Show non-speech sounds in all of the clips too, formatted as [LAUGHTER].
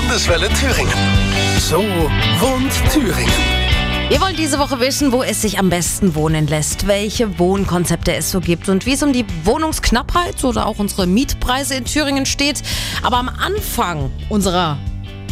Landeswelle Thüringen. So wohnt Thüringen. Wir wollen diese Woche wissen, wo es sich am besten wohnen lässt, welche Wohnkonzepte es so gibt und wie es um die Wohnungsknappheit oder auch unsere Mietpreise in Thüringen steht. Aber am Anfang unserer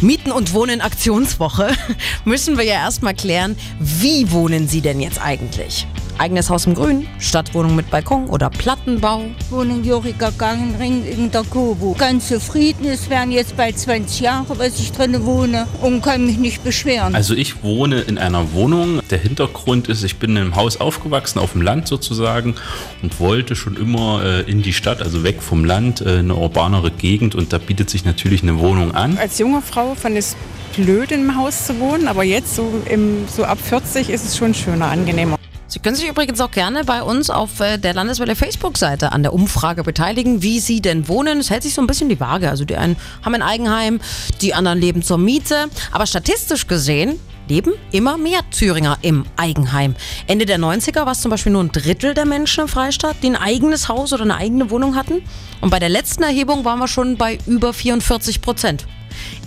Mieten und Wohnen Aktionswoche [LAUGHS] müssen wir ja erstmal klären, wie wohnen Sie denn jetzt eigentlich? Eigenes Haus im Grün, Stadtwohnung mit Balkon oder Plattenbau? wohnen Juriger Gangenring in der Kobo. Ganz zufrieden, es wären jetzt bald 20 Jahre, was ich drin wohne und kann mich nicht beschweren. Also ich wohne in einer Wohnung. Der Hintergrund ist, ich bin in einem Haus aufgewachsen, auf dem Land sozusagen und wollte schon immer äh, in die Stadt, also weg vom Land, äh, eine urbanere Gegend und da bietet sich natürlich eine Wohnung an. Als junge Frau fand ich es blöd, im Haus zu wohnen, aber jetzt so, im, so ab 40 ist es schon schöner, angenehmer. Sie können sich übrigens auch gerne bei uns auf äh, der Landeswelle Facebook-Seite an der Umfrage beteiligen, wie Sie denn wohnen. Es hält sich so ein bisschen die Waage. Also die einen haben ein Eigenheim, die anderen leben zur Miete. Aber statistisch gesehen leben immer mehr Thüringer im Eigenheim. Ende der 90er war es zum Beispiel nur ein Drittel der Menschen im Freistaat, die ein eigenes Haus oder eine eigene Wohnung hatten. Und bei der letzten Erhebung waren wir schon bei über 44 Prozent.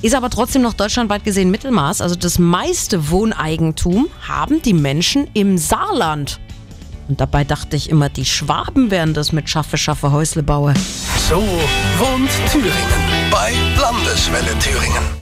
Ist aber trotzdem noch deutschlandweit gesehen Mittelmaß. Also das meiste Wohneigentum haben die Menschen im Saarland. Und dabei dachte ich immer, die Schwaben wären das mit Schaffe, Schaffe, Häusle baue. So wohnt Thüringen. Bei Landeswelle Thüringen.